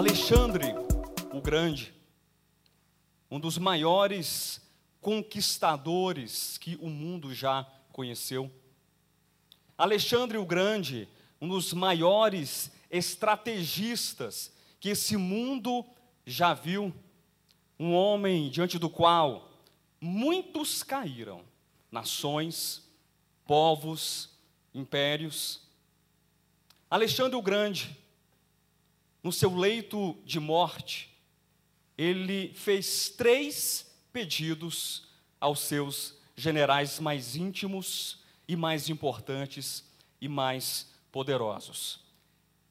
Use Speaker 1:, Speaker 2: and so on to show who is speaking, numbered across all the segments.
Speaker 1: Alexandre o Grande, um dos maiores conquistadores que o mundo já conheceu. Alexandre o Grande, um dos maiores estrategistas que esse mundo já viu, um homem diante do qual muitos caíram, nações, povos, impérios. Alexandre o Grande, no seu leito de morte, ele fez três pedidos aos seus generais mais íntimos e mais importantes e mais poderosos.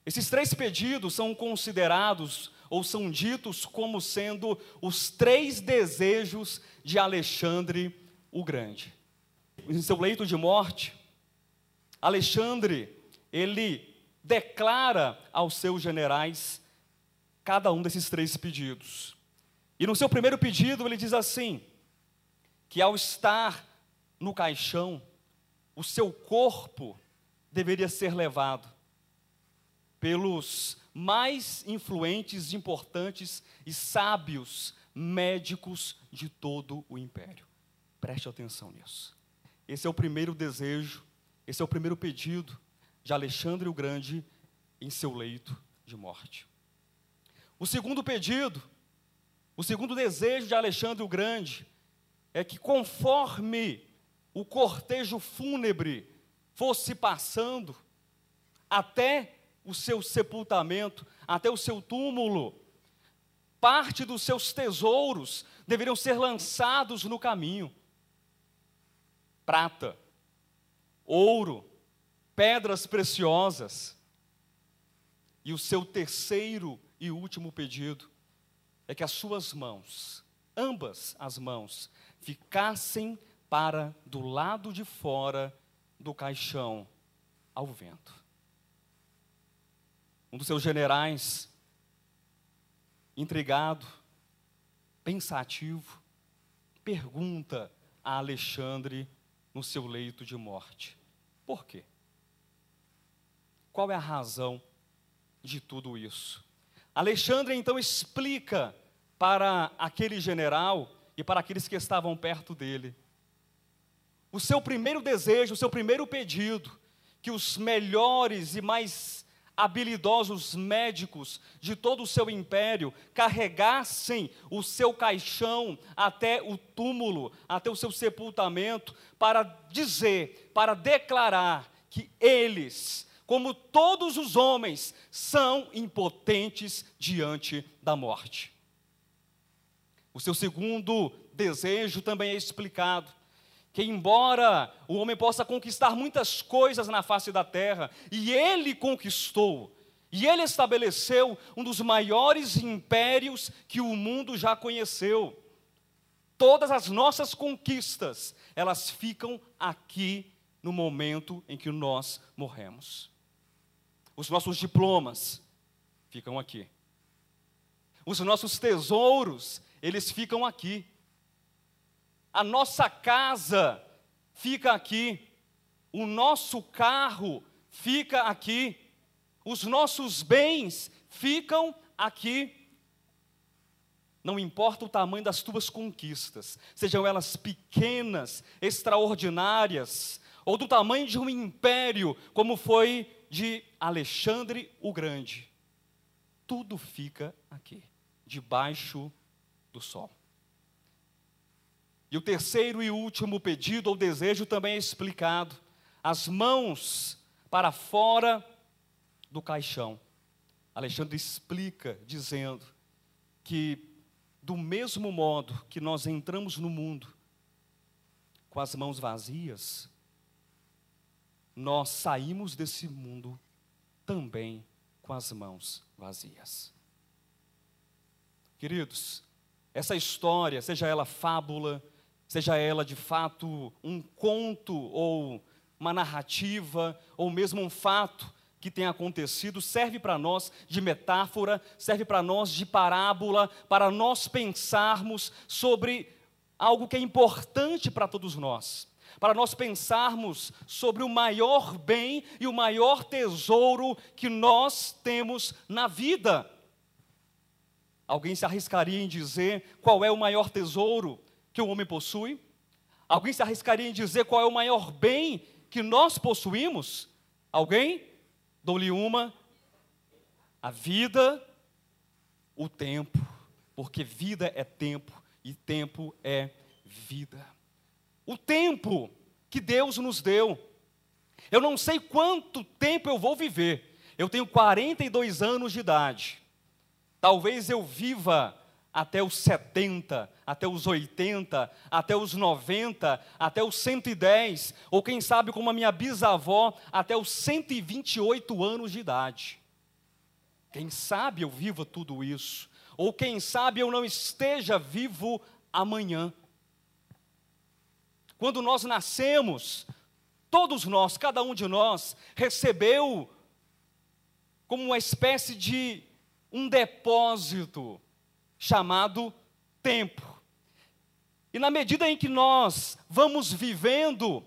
Speaker 1: Esses três pedidos são considerados ou são ditos como sendo os três desejos de Alexandre o Grande. Em seu leito de morte, Alexandre, ele declara aos seus generais cada um desses três pedidos. E no seu primeiro pedido, ele diz assim: que ao estar no caixão, o seu corpo deveria ser levado pelos mais influentes, importantes e sábios médicos de todo o império. Preste atenção nisso. Esse é o primeiro desejo, esse é o primeiro pedido de Alexandre o Grande em seu leito de morte. O segundo pedido, o segundo desejo de Alexandre o Grande é que conforme o cortejo fúnebre fosse passando até o seu sepultamento, até o seu túmulo, parte dos seus tesouros deveriam ser lançados no caminho. Prata, ouro, pedras preciosas. E o seu terceiro e último pedido é que as suas mãos, ambas as mãos, ficassem para do lado de fora do caixão ao vento. Um dos seus generais, intrigado, pensativo, pergunta a Alexandre no seu leito de morte: por quê? Qual é a razão de tudo isso? Alexandre então explica para aquele general e para aqueles que estavam perto dele o seu primeiro desejo, o seu primeiro pedido, que os melhores e mais habilidosos médicos de todo o seu império carregassem o seu caixão até o túmulo, até o seu sepultamento, para dizer, para declarar que eles como todos os homens, são impotentes diante da morte. O seu segundo desejo também é explicado. Que, embora o homem possa conquistar muitas coisas na face da terra, e ele conquistou, e ele estabeleceu um dos maiores impérios que o mundo já conheceu. Todas as nossas conquistas, elas ficam aqui no momento em que nós morremos. Os nossos diplomas ficam aqui. Os nossos tesouros, eles ficam aqui. A nossa casa fica aqui. O nosso carro fica aqui. Os nossos bens ficam aqui. Não importa o tamanho das tuas conquistas, sejam elas pequenas, extraordinárias, ou do tamanho de um império, como foi de Alexandre o Grande, tudo fica aqui, debaixo do sol. E o terceiro e último pedido ou desejo também é explicado: as mãos para fora do caixão. Alexandre explica dizendo que, do mesmo modo que nós entramos no mundo com as mãos vazias, nós saímos desse mundo também com as mãos vazias. Queridos, essa história, seja ela fábula, seja ela de fato um conto ou uma narrativa, ou mesmo um fato que tem acontecido, serve para nós de metáfora, serve para nós de parábola, para nós pensarmos sobre algo que é importante para todos nós para nós pensarmos sobre o maior bem e o maior tesouro que nós temos na vida. Alguém se arriscaria em dizer qual é o maior tesouro que o homem possui? Alguém se arriscaria em dizer qual é o maior bem que nós possuímos? Alguém? Dou-lhe uma. A vida, o tempo. Porque vida é tempo e tempo é vida. O tempo que Deus nos deu. Eu não sei quanto tempo eu vou viver. Eu tenho 42 anos de idade. Talvez eu viva até os 70, até os 80, até os 90, até os 110, ou quem sabe como a minha bisavó, até os 128 anos de idade. Quem sabe eu viva tudo isso, ou quem sabe eu não esteja vivo amanhã. Quando nós nascemos, todos nós, cada um de nós, recebeu como uma espécie de um depósito chamado tempo. E na medida em que nós vamos vivendo,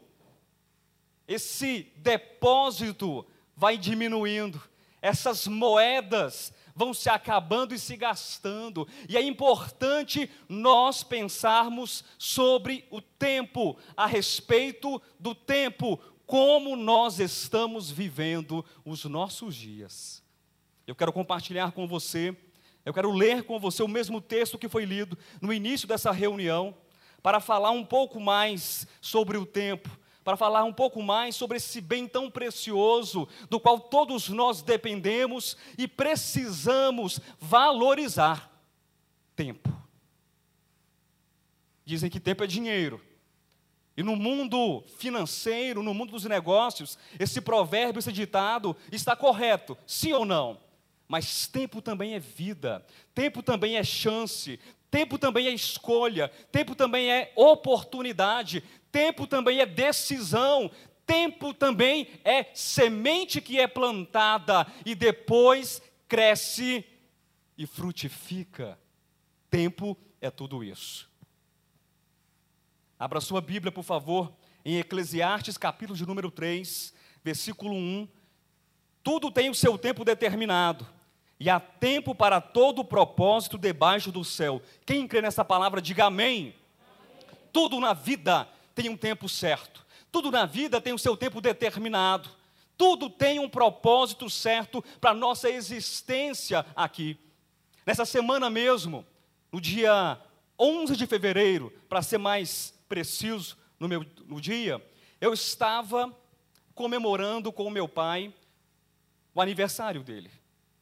Speaker 1: esse depósito vai diminuindo, essas moedas vão se acabando e se gastando, e é importante nós pensarmos sobre o tempo, a respeito do tempo, como nós estamos vivendo os nossos dias. Eu quero compartilhar com você, eu quero ler com você o mesmo texto que foi lido no início dessa reunião, para falar um pouco mais sobre o tempo, para falar um pouco mais sobre esse bem tão precioso, do qual todos nós dependemos e precisamos valorizar: tempo. Dizem que tempo é dinheiro. E no mundo financeiro, no mundo dos negócios, esse provérbio, esse ditado está correto, sim ou não? Mas tempo também é vida, tempo também é chance, tempo também é escolha, tempo também é oportunidade, tempo também é decisão, tempo também é semente que é plantada e depois cresce e frutifica. Tempo é tudo isso. Abra sua Bíblia, por favor, em Eclesiastes, capítulo de número 3, versículo 1. Tudo tem o seu tempo determinado e há tempo para todo propósito debaixo do céu. Quem crê nessa palavra, diga amém. amém. Tudo na vida tem um tempo certo, tudo na vida tem o seu tempo determinado, tudo tem um propósito certo para a nossa existência aqui. Nessa semana mesmo, no dia 11 de fevereiro, para ser mais preciso no meu no dia, eu estava comemorando com o meu pai o aniversário dele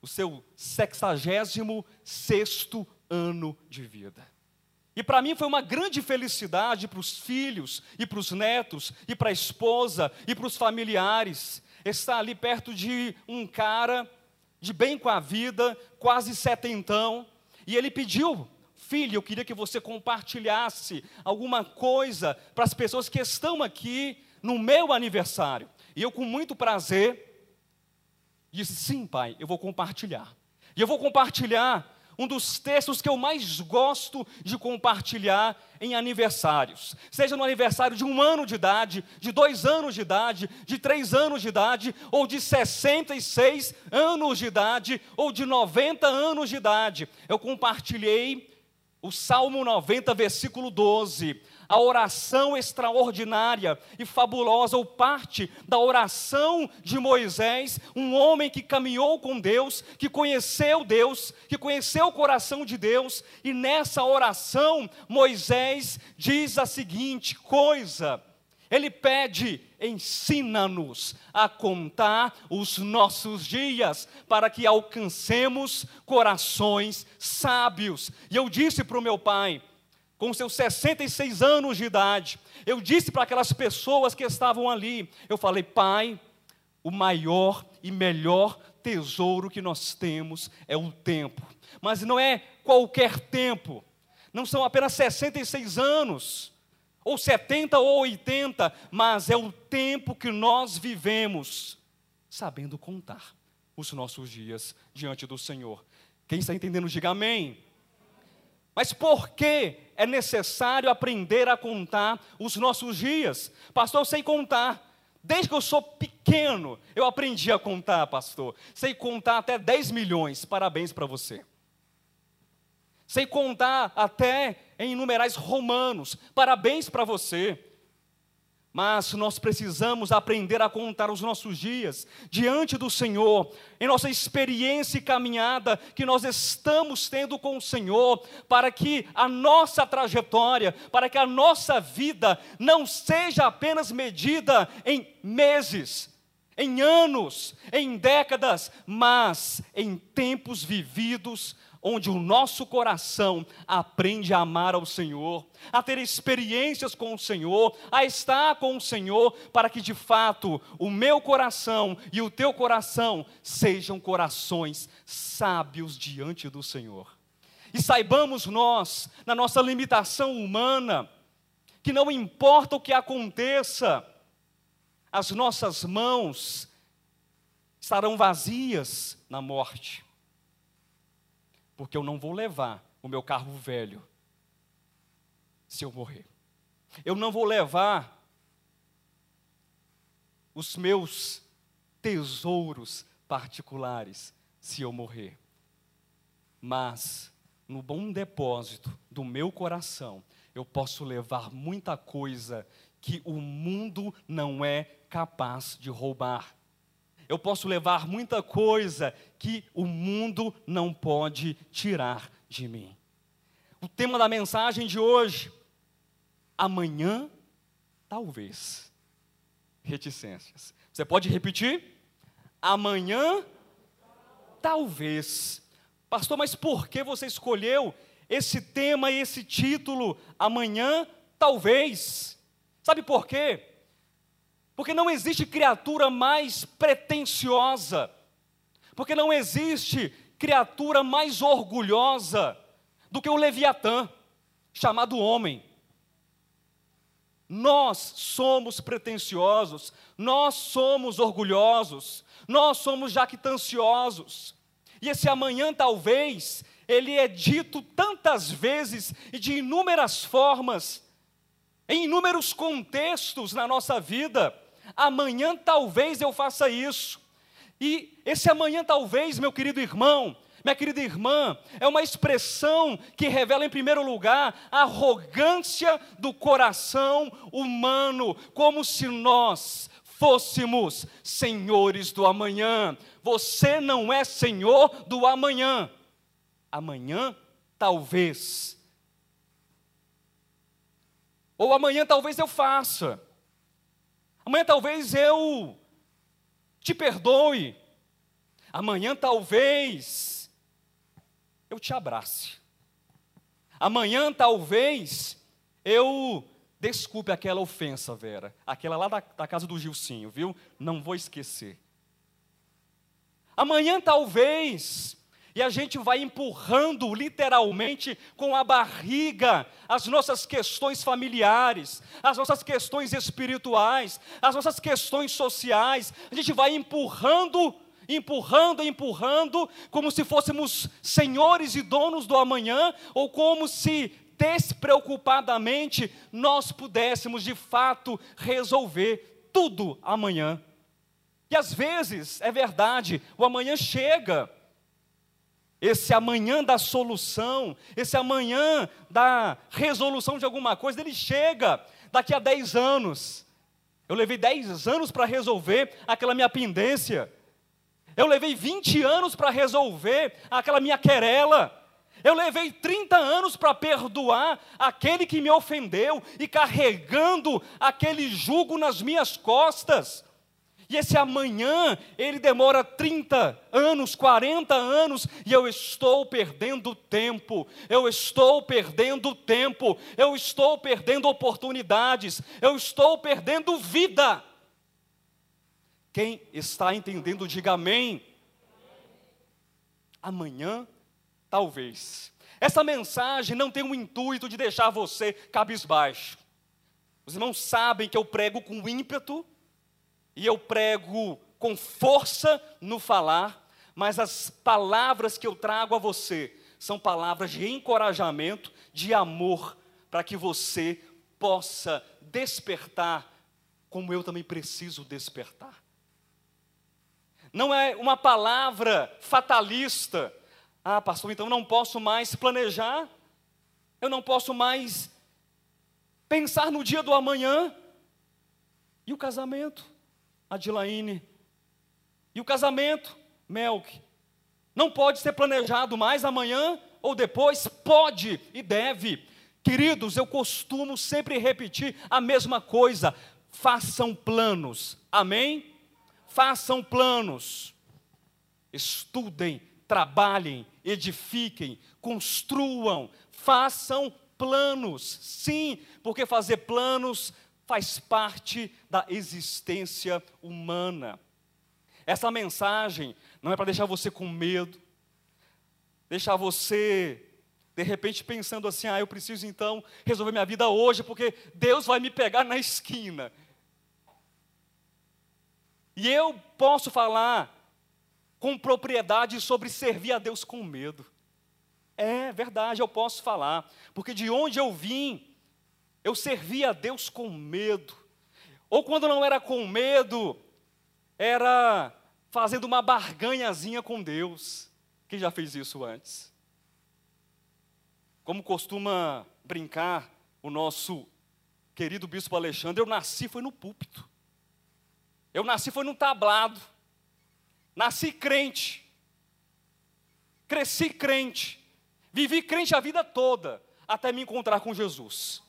Speaker 1: o seu sexagésimo sexto ano de vida. E para mim foi uma grande felicidade para os filhos e para os netos e para a esposa e para os familiares estar ali perto de um cara de bem com a vida, quase setentão, e ele pediu filho, eu queria que você compartilhasse alguma coisa para as pessoas que estão aqui no meu aniversário. E eu, com muito prazer, Disse: Sim, pai, eu vou compartilhar. E eu vou compartilhar um dos textos que eu mais gosto de compartilhar em aniversários. Seja no aniversário de um ano de idade, de dois anos de idade, de três anos de idade, ou de 66 anos de idade, ou de 90 anos de idade. Eu compartilhei o Salmo 90, versículo 12 a oração extraordinária e fabulosa, ou parte da oração de Moisés, um homem que caminhou com Deus, que conheceu Deus, que conheceu o coração de Deus, e nessa oração Moisés diz a seguinte coisa: ele pede, ensina-nos a contar os nossos dias, para que alcancemos corações sábios. E eu disse para o meu pai: com seus 66 anos de idade, eu disse para aquelas pessoas que estavam ali, eu falei, pai, o maior e melhor tesouro que nós temos é o tempo. Mas não é qualquer tempo, não são apenas 66 anos, ou 70 ou 80, mas é o tempo que nós vivemos sabendo contar os nossos dias diante do Senhor. Quem está entendendo, diga amém. Mas por que é necessário aprender a contar os nossos dias? Pastor, eu sei contar. Desde que eu sou pequeno, eu aprendi a contar, pastor. Sei contar até 10 milhões. Parabéns para você. sem contar até em numerais romanos. Parabéns para você. Mas nós precisamos aprender a contar os nossos dias diante do Senhor, em nossa experiência e caminhada que nós estamos tendo com o Senhor, para que a nossa trajetória, para que a nossa vida não seja apenas medida em meses, em anos, em décadas, mas em tempos vividos onde o nosso coração aprende a amar ao Senhor, a ter experiências com o Senhor, a estar com o Senhor, para que de fato o meu coração e o teu coração sejam corações sábios diante do Senhor. E saibamos nós, na nossa limitação humana, que não importa o que aconteça, as nossas mãos estarão vazias na morte porque eu não vou levar o meu carro velho se eu morrer. Eu não vou levar os meus tesouros particulares se eu morrer. Mas no bom depósito do meu coração, eu posso levar muita coisa que o mundo não é capaz de roubar eu posso levar muita coisa que o mundo não pode tirar de mim. O tema da mensagem de hoje, amanhã, talvez. Reticências. Você pode repetir? Amanhã, talvez. Pastor, mas por que você escolheu esse tema e esse título, amanhã, talvez? Sabe por quê? Porque não existe criatura mais pretensiosa, porque não existe criatura mais orgulhosa do que o Leviatã, chamado homem. Nós somos pretensiosos, nós somos orgulhosos, nós somos jactanciosos. E esse amanhã, talvez, ele é dito tantas vezes e de inúmeras formas, em inúmeros contextos na nossa vida, amanhã talvez eu faça isso. E esse amanhã talvez, meu querido irmão, minha querida irmã, é uma expressão que revela, em primeiro lugar, a arrogância do coração humano, como se nós fôssemos senhores do amanhã. Você não é senhor do amanhã. Amanhã, talvez. Ou amanhã, talvez eu faça. Amanhã talvez eu te perdoe. Amanhã talvez eu te abrace. Amanhã talvez eu desculpe aquela ofensa, Vera. Aquela lá da, da casa do Gilcinho, viu? Não vou esquecer. Amanhã talvez e a gente vai empurrando literalmente com a barriga as nossas questões familiares, as nossas questões espirituais, as nossas questões sociais. A gente vai empurrando, empurrando, empurrando, como se fôssemos senhores e donos do amanhã, ou como se despreocupadamente nós pudéssemos de fato resolver tudo amanhã. E às vezes, é verdade, o amanhã chega esse amanhã da solução, esse amanhã da resolução de alguma coisa, ele chega daqui a 10 anos. Eu levei 10 anos para resolver aquela minha pendência. Eu levei 20 anos para resolver aquela minha querela. Eu levei 30 anos para perdoar aquele que me ofendeu e carregando aquele jugo nas minhas costas. E esse amanhã, ele demora 30 anos, 40 anos, e eu estou perdendo tempo, eu estou perdendo tempo, eu estou perdendo oportunidades, eu estou perdendo vida. Quem está entendendo, diga amém. Amanhã, talvez. Essa mensagem não tem o intuito de deixar você cabisbaixo. Os irmãos sabem que eu prego com ímpeto, e eu prego com força no falar, mas as palavras que eu trago a você são palavras de encorajamento, de amor, para que você possa despertar, como eu também preciso despertar. Não é uma palavra fatalista, Ah, pastor, então eu não posso mais planejar, eu não posso mais pensar no dia do amanhã. E o casamento, Adilaine? E o casamento, Melk? Não pode ser planejado mais amanhã ou depois? Pode e deve. Queridos, eu costumo sempre repetir a mesma coisa. Façam planos, amém? Façam planos. Estudem, trabalhem, edifiquem, construam, façam planos. Sim, porque fazer planos faz parte da existência humana. Essa mensagem não é para deixar você com medo, deixar você, de repente, pensando assim: ah, eu preciso então resolver minha vida hoje, porque Deus vai me pegar na esquina. E eu posso falar com propriedade sobre servir a Deus com medo. É verdade, eu posso falar, porque de onde eu vim, eu servia a Deus com medo. Ou quando não era com medo, era fazendo uma barganhazinha com Deus. Quem já fez isso antes? Como costuma brincar o nosso querido bispo Alexandre, eu nasci foi no púlpito. Eu nasci foi no tablado. Nasci crente. Cresci crente. Vivi crente a vida toda até me encontrar com Jesus.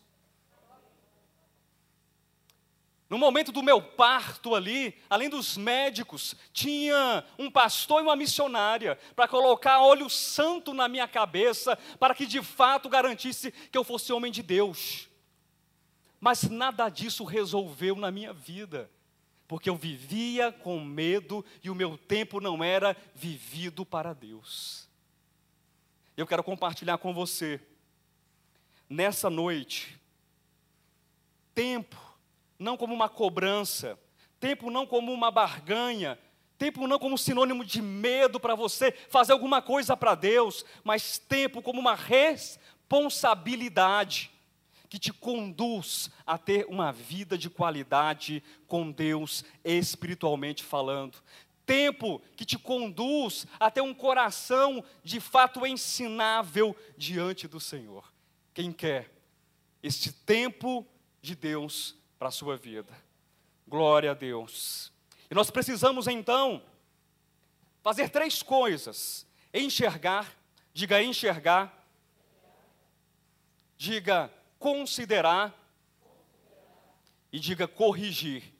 Speaker 1: No momento do meu parto ali, além dos médicos, tinha um pastor e uma missionária para colocar óleo santo na minha cabeça, para que de fato garantisse que eu fosse homem de Deus. Mas nada disso resolveu na minha vida, porque eu vivia com medo e o meu tempo não era vivido para Deus. Eu quero compartilhar com você, nessa noite, tempo não como uma cobrança, tempo não como uma barganha, tempo não como sinônimo de medo para você fazer alguma coisa para Deus, mas tempo como uma responsabilidade que te conduz a ter uma vida de qualidade com Deus, espiritualmente falando. Tempo que te conduz a ter um coração de fato ensinável diante do Senhor. Quem quer este tempo de Deus para a sua vida. Glória a Deus. E nós precisamos então fazer três coisas: enxergar, diga enxergar, diga considerar e diga corrigir.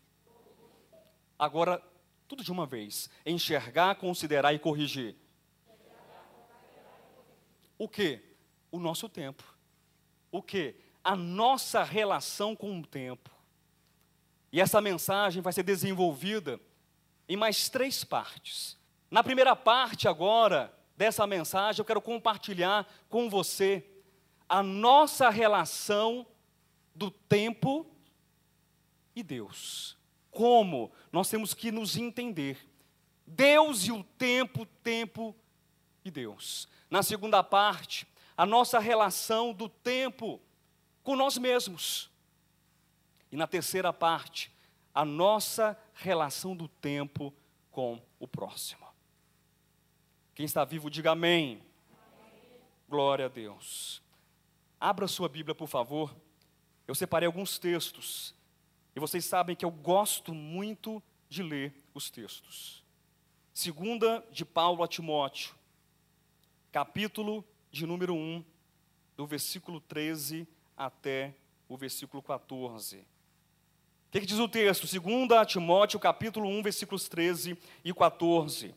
Speaker 1: Agora, tudo de uma vez: enxergar, considerar e corrigir. O que? O nosso tempo. O que? A nossa relação com o tempo. E essa mensagem vai ser desenvolvida em mais três partes. Na primeira parte, agora, dessa mensagem, eu quero compartilhar com você a nossa relação do tempo e Deus. Como nós temos que nos entender. Deus e o tempo, tempo e Deus. Na segunda parte, a nossa relação do tempo com nós mesmos. E na terceira parte, a nossa relação do tempo com o próximo. Quem está vivo, diga amém. amém. Glória a Deus. Abra sua Bíblia, por favor. Eu separei alguns textos. E vocês sabem que eu gosto muito de ler os textos. Segunda de Paulo a Timóteo, capítulo de número 1, do versículo 13 até o versículo 14. O que, que, diz o texto? 2 Timóteo, capítulo 1, versículos 13 e 14.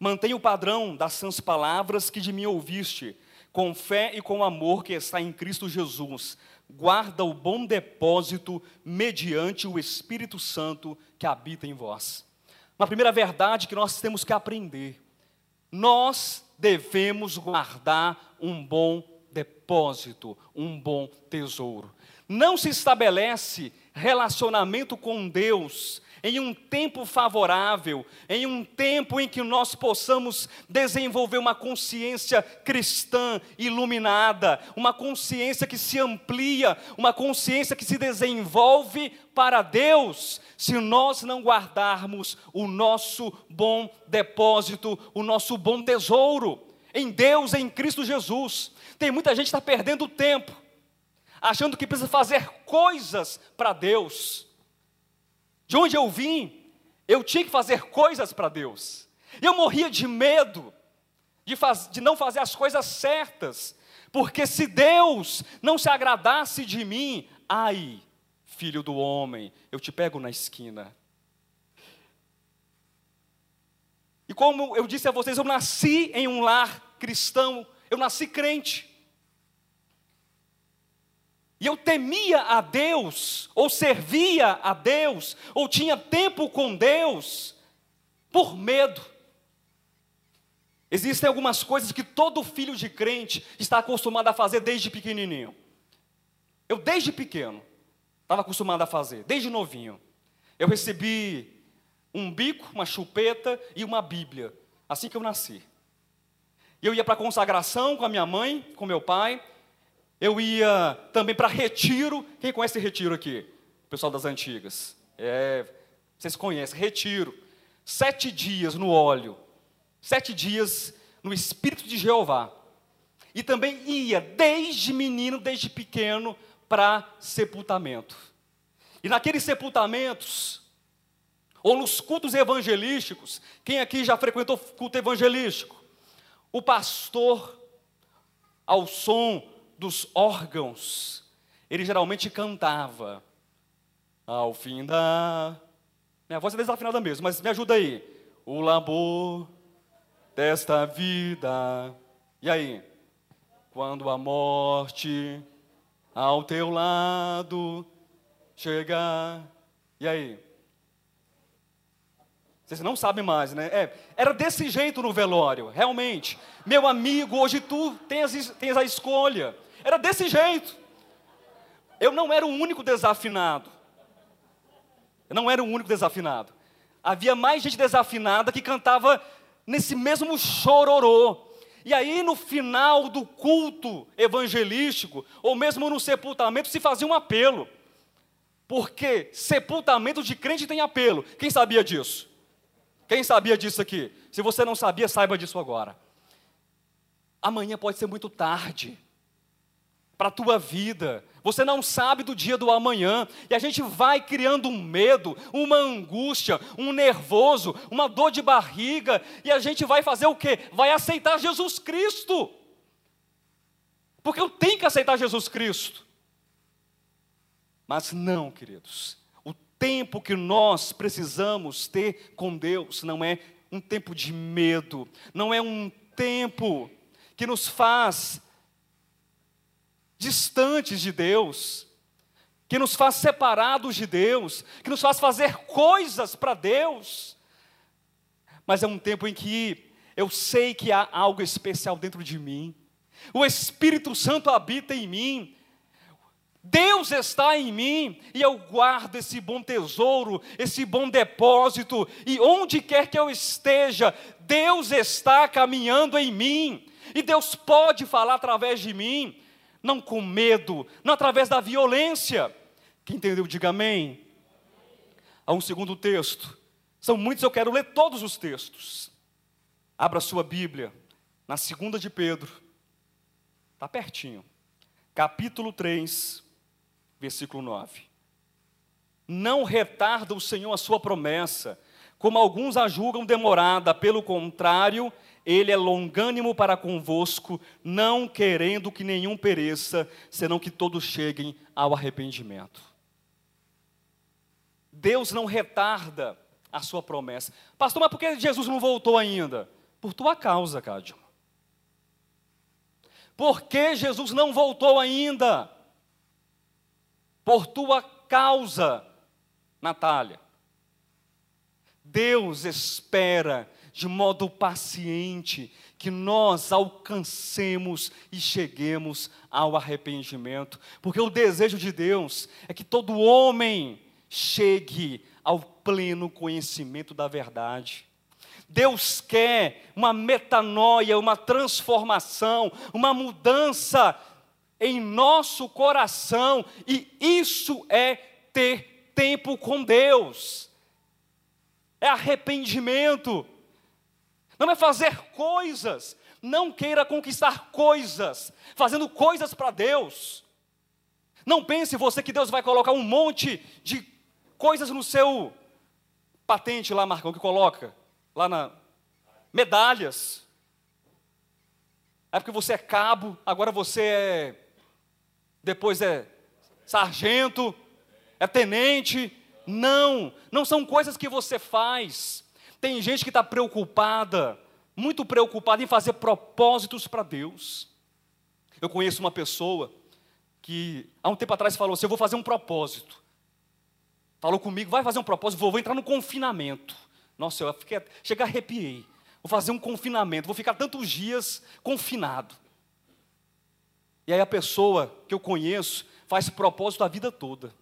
Speaker 1: Mantenha o padrão das sãs palavras que de mim ouviste, com fé e com amor que está em Cristo Jesus. Guarda o bom depósito mediante o Espírito Santo que habita em vós. Uma primeira verdade que nós temos que aprender: nós devemos guardar um bom depósito, um bom tesouro. Não se estabelece relacionamento com Deus em um tempo favorável, em um tempo em que nós possamos desenvolver uma consciência cristã iluminada, uma consciência que se amplia, uma consciência que se desenvolve para Deus, se nós não guardarmos o nosso bom depósito, o nosso bom tesouro. em Deus, em Cristo Jesus. Tem muita gente que está perdendo tempo, achando que precisa fazer coisas para Deus. De onde eu vim, eu tinha que fazer coisas para Deus. Eu morria de medo de, faz, de não fazer as coisas certas, porque se Deus não se agradasse de mim, ai, filho do homem, eu te pego na esquina. E como eu disse a vocês, eu nasci em um lar cristão, eu nasci crente. E eu temia a Deus, ou servia a Deus, ou tinha tempo com Deus, por medo. Existem algumas coisas que todo filho de crente está acostumado a fazer desde pequenininho. Eu, desde pequeno, estava acostumado a fazer, desde novinho. Eu recebi um bico, uma chupeta e uma Bíblia, assim que eu nasci. Eu ia para a consagração com a minha mãe, com meu pai. Eu ia também para retiro. Quem conhece retiro aqui? O pessoal das antigas. É, vocês conhecem, retiro. Sete dias no óleo. Sete dias no Espírito de Jeová. E também ia, desde menino, desde pequeno, para sepultamento. E naqueles sepultamentos, ou nos cultos evangelísticos. Quem aqui já frequentou culto evangelístico? O pastor, ao som dos órgãos, ele geralmente cantava. Ao fim da. Minha voz é desafinada mesmo, mas me ajuda aí. O labor desta vida. E aí? Quando a morte ao teu lado chegar. E aí? Vocês não sabem mais, né? É, era desse jeito no velório, realmente. Meu amigo, hoje tu tens, tens a escolha. Era desse jeito. Eu não era o único desafinado. Eu não era o único desafinado. Havia mais gente desafinada que cantava nesse mesmo chororô. E aí, no final do culto evangelístico, ou mesmo no sepultamento, se fazia um apelo. Porque sepultamento de crente tem apelo. Quem sabia disso? Quem sabia disso aqui? Se você não sabia, saiba disso agora. Amanhã pode ser muito tarde para a tua vida. Você não sabe do dia do amanhã. E a gente vai criando um medo, uma angústia, um nervoso, uma dor de barriga. E a gente vai fazer o quê? Vai aceitar Jesus Cristo. Porque eu tenho que aceitar Jesus Cristo. Mas não, queridos tempo que nós precisamos ter com Deus não é um tempo de medo, não é um tempo que nos faz distantes de Deus, que nos faz separados de Deus, que nos faz fazer coisas para Deus, mas é um tempo em que eu sei que há algo especial dentro de mim, o Espírito Santo habita em mim, Deus está em mim e eu guardo esse bom tesouro, esse bom depósito, e onde quer que eu esteja, Deus está caminhando em mim, e Deus pode falar através de mim, não com medo, não através da violência. Quem entendeu, diga amém. Há um segundo texto, são muitos, eu quero ler todos os textos. Abra sua Bíblia, na segunda de Pedro, está pertinho, capítulo 3 versículo 9. Não retarda o Senhor a sua promessa, como alguns a julgam demorada, pelo contrário, ele é longânimo para convosco, não querendo que nenhum pereça, senão que todos cheguem ao arrependimento. Deus não retarda a sua promessa. Pastor, mas por que Jesus não voltou ainda? Por tua causa, Cádio. Por que Jesus não voltou ainda? por tua causa, Natália. Deus espera de modo paciente que nós alcancemos e cheguemos ao arrependimento, porque o desejo de Deus é que todo homem chegue ao pleno conhecimento da verdade. Deus quer uma metanoia, uma transformação, uma mudança em nosso coração, e isso é ter tempo com Deus, é arrependimento, não é fazer coisas, Não queira conquistar coisas, fazendo coisas para Deus. Não pense você que Deus vai colocar um monte de coisas no seu patente lá, Marcão, que coloca lá na medalhas. É porque você é cabo, agora você é depois é sargento, é tenente. Não, não são coisas que você faz. Tem gente que está preocupada, muito preocupada em fazer propósitos para Deus. Eu conheço uma pessoa que há um tempo atrás falou assim: Eu vou fazer um propósito. Falou comigo, vai fazer um propósito, vou, vou entrar no confinamento. Nossa, eu fiquei, cheguei, arrepiei. Vou fazer um confinamento, vou ficar tantos dias confinado. E aí a pessoa que eu conheço faz propósito a vida toda,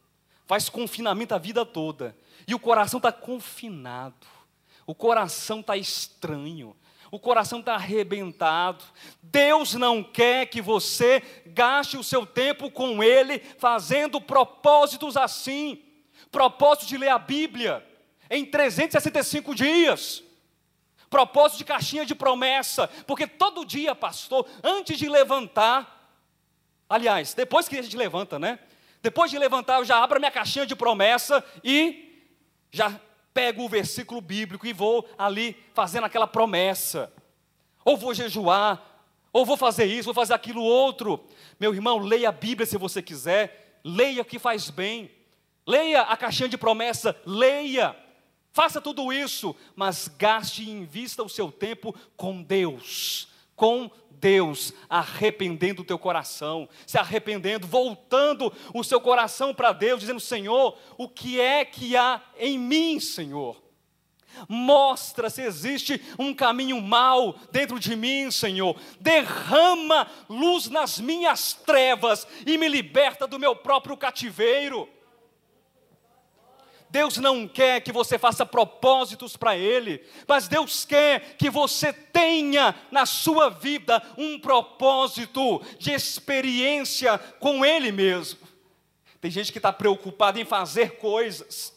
Speaker 1: faz confinamento a vida toda, e o coração está confinado, o coração está estranho, o coração está arrebentado. Deus não quer que você gaste o seu tempo com Ele fazendo propósitos assim propósito de ler a Bíblia em 365 dias. Propósito de caixinha de promessa, porque todo dia, pastor, antes de levantar, Aliás, depois que a gente levanta, né? Depois de levantar, eu já abro a minha caixinha de promessa e já pego o versículo bíblico e vou ali fazendo aquela promessa. Ou vou jejuar, ou vou fazer isso, vou fazer aquilo outro. Meu irmão, leia a Bíblia se você quiser, leia que faz bem. Leia a caixinha de promessa, leia. Faça tudo isso, mas gaste e invista o seu tempo com Deus, com Deus, arrependendo o teu coração, se arrependendo, voltando o seu coração para Deus, dizendo: Senhor, o que é que há em mim, Senhor? Mostra se existe um caminho mau dentro de mim, Senhor. Derrama luz nas minhas trevas e me liberta do meu próprio cativeiro. Deus não quer que você faça propósitos para Ele, mas Deus quer que você tenha na sua vida um propósito de experiência com Ele mesmo. Tem gente que está preocupada em fazer coisas,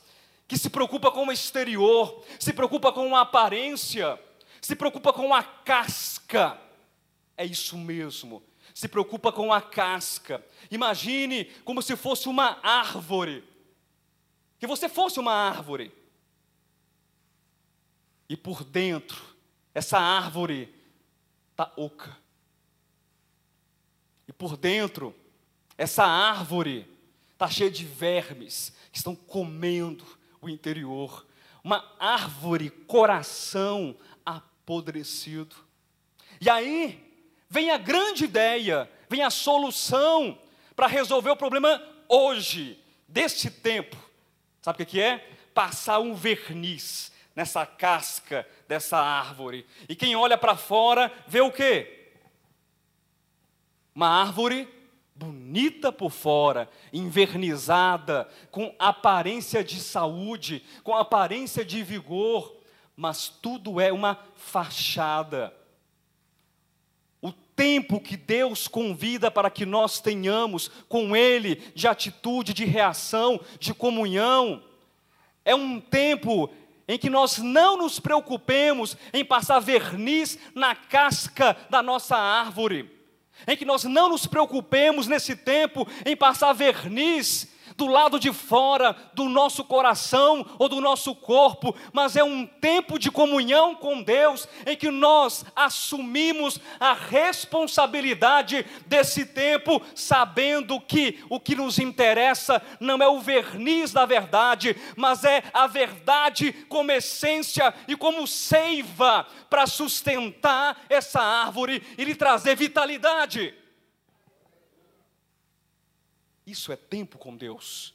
Speaker 1: que se preocupa com o exterior, se preocupa com a aparência, se preocupa com a casca. É isso mesmo, se preocupa com a casca. Imagine como se fosse uma árvore que você fosse uma árvore. E por dentro, essa árvore está oca. E por dentro, essa árvore está cheia de vermes que estão comendo o interior. Uma árvore, coração apodrecido. E aí vem a grande ideia, vem a solução para resolver o problema hoje, deste tempo. Sabe o que é? Passar um verniz nessa casca dessa árvore. E quem olha para fora vê o quê? Uma árvore bonita por fora, invernizada, com aparência de saúde, com aparência de vigor, mas tudo é uma fachada. Tempo que Deus convida para que nós tenhamos com Ele de atitude, de reação, de comunhão, é um tempo em que nós não nos preocupemos em passar verniz na casca da nossa árvore, em que nós não nos preocupemos nesse tempo em passar verniz do lado de fora do nosso coração ou do nosso corpo, mas é um tempo de comunhão com Deus em que nós assumimos a responsabilidade desse tempo, sabendo que o que nos interessa não é o verniz da verdade, mas é a verdade como essência e como seiva para sustentar essa árvore e lhe trazer vitalidade. Isso é tempo com Deus.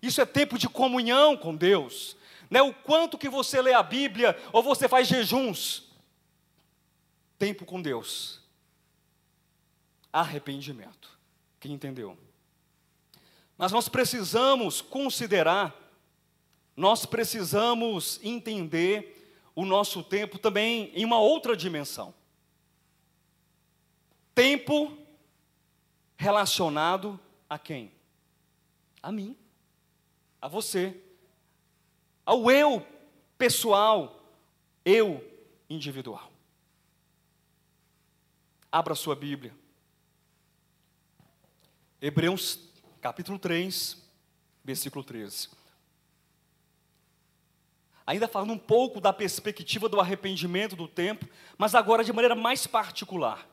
Speaker 1: Isso é tempo de comunhão com Deus. Não é o quanto que você lê a Bíblia ou você faz jejuns. Tempo com Deus. Arrependimento. Quem entendeu? Mas nós precisamos considerar, nós precisamos entender o nosso tempo também em uma outra dimensão. Tempo relacionado a quem? A mim, a você, ao eu pessoal, eu individual. Abra sua Bíblia. Hebreus capítulo 3, versículo 13. Ainda falando um pouco da perspectiva do arrependimento do tempo, mas agora de maneira mais particular.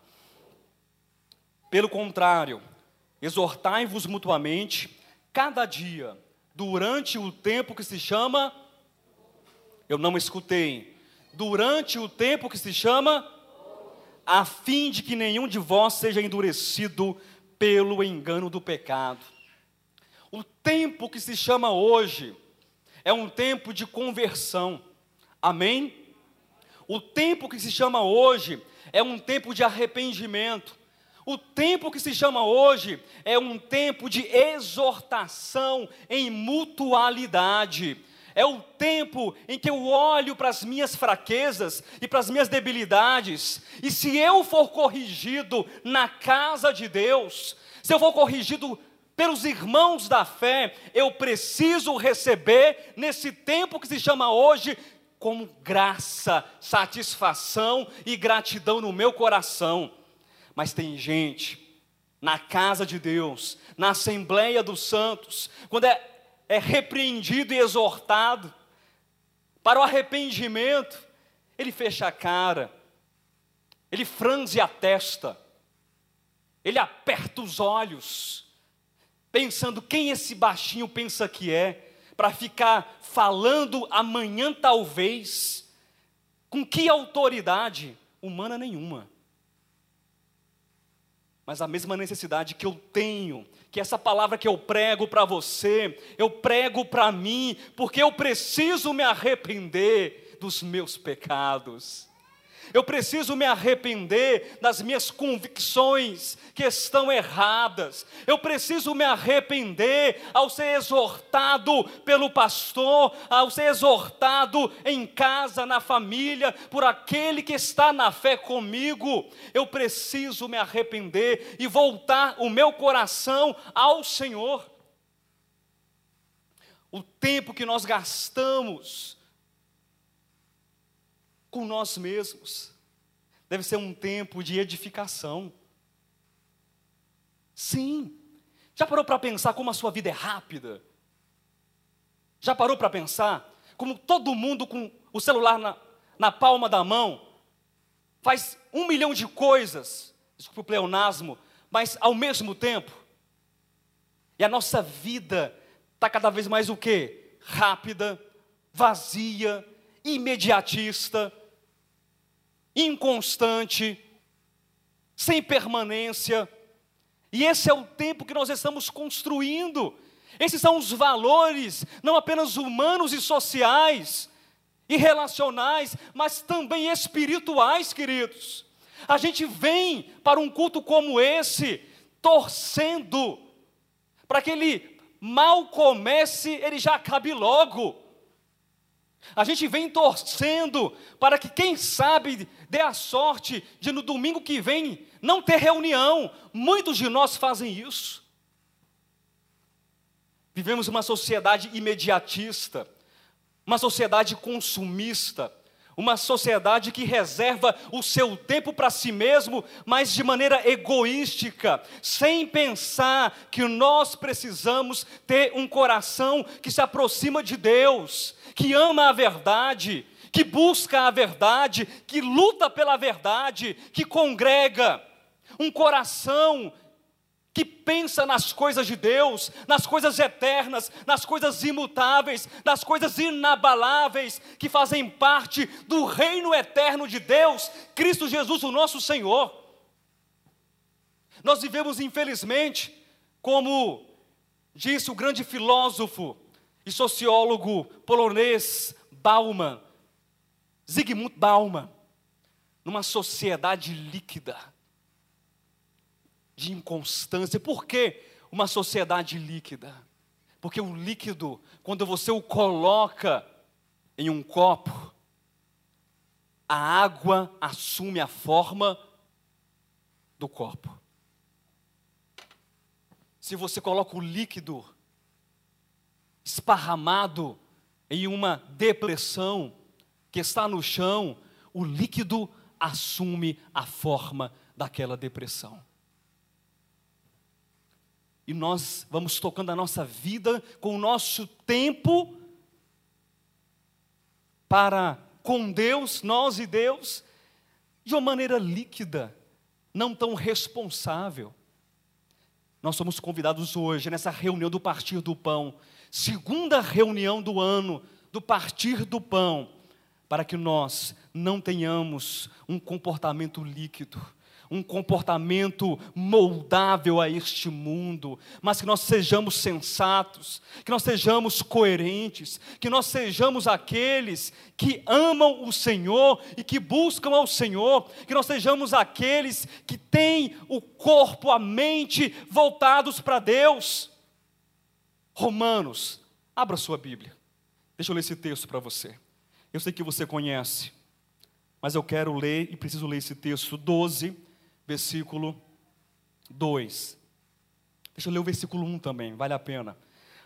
Speaker 1: Pelo contrário, exortai-vos mutuamente, cada dia, durante o tempo que se chama. Eu não escutei. Durante o tempo que se chama. A fim de que nenhum de vós seja endurecido pelo engano do pecado. O tempo que se chama hoje é um tempo de conversão. Amém? O tempo que se chama hoje é um tempo de arrependimento. O tempo que se chama hoje é um tempo de exortação em mutualidade. É o tempo em que eu olho para as minhas fraquezas e para as minhas debilidades, e se eu for corrigido na casa de Deus, se eu for corrigido pelos irmãos da fé, eu preciso receber nesse tempo que se chama hoje como graça, satisfação e gratidão no meu coração. Mas tem gente na casa de Deus, na Assembleia dos Santos, quando é, é repreendido e exortado para o arrependimento, ele fecha a cara, ele franze a testa, ele aperta os olhos, pensando quem esse baixinho pensa que é, para ficar falando amanhã talvez, com que autoridade? Humana nenhuma mas a mesma necessidade que eu tenho, que essa palavra que eu prego para você, eu prego para mim, porque eu preciso me arrepender dos meus pecados. Eu preciso me arrepender das minhas convicções que estão erradas. Eu preciso me arrepender ao ser exortado pelo pastor, ao ser exortado em casa, na família, por aquele que está na fé comigo. Eu preciso me arrepender e voltar o meu coração ao Senhor. O tempo que nós gastamos com nós mesmos. Deve ser um tempo de edificação. Sim. Já parou para pensar como a sua vida é rápida? Já parou para pensar como todo mundo com o celular na, na palma da mão faz um milhão de coisas, desculpa o pleonasmo, mas ao mesmo tempo? E a nossa vida está cada vez mais o quê? Rápida, vazia, imediatista inconstante, sem permanência. E esse é o tempo que nós estamos construindo. Esses são os valores, não apenas humanos e sociais e relacionais, mas também espirituais, queridos. A gente vem para um culto como esse, torcendo para que ele mal comece, ele já acabe logo. A gente vem torcendo para que, quem sabe, dê a sorte de no domingo que vem não ter reunião. Muitos de nós fazem isso. Vivemos uma sociedade imediatista, uma sociedade consumista, uma sociedade que reserva o seu tempo para si mesmo, mas de maneira egoística, sem pensar que nós precisamos ter um coração que se aproxima de Deus, que ama a verdade, que busca a verdade, que luta pela verdade, que congrega, um coração que pensa nas coisas de Deus, nas coisas eternas, nas coisas imutáveis, nas coisas inabaláveis, que fazem parte do reino eterno de Deus, Cristo Jesus, o nosso Senhor. Nós vivemos, infelizmente, como disse o grande filósofo e sociólogo polonês Bauman, Zygmunt Bauman, numa sociedade líquida, de inconstância. Por que uma sociedade líquida? Porque o líquido, quando você o coloca em um copo, a água assume a forma do copo. Se você coloca o líquido esparramado em uma depressão que está no chão, o líquido assume a forma daquela depressão. E nós vamos tocando a nossa vida com o nosso tempo para com Deus, nós e Deus, de uma maneira líquida, não tão responsável. Nós somos convidados hoje, nessa reunião do Partir do Pão, segunda reunião do ano do Partir do Pão, para que nós não tenhamos um comportamento líquido, um comportamento moldável a este mundo, mas que nós sejamos sensatos, que nós sejamos coerentes, que nós sejamos aqueles que amam o Senhor e que buscam ao Senhor, que nós sejamos aqueles que têm o corpo, a mente voltados para Deus. Romanos, abra sua Bíblia. Deixa eu ler esse texto para você. Eu sei que você conhece, mas eu quero ler e preciso ler esse texto 12 versículo 2. Deixa eu ler o versículo 1 também, vale a pena.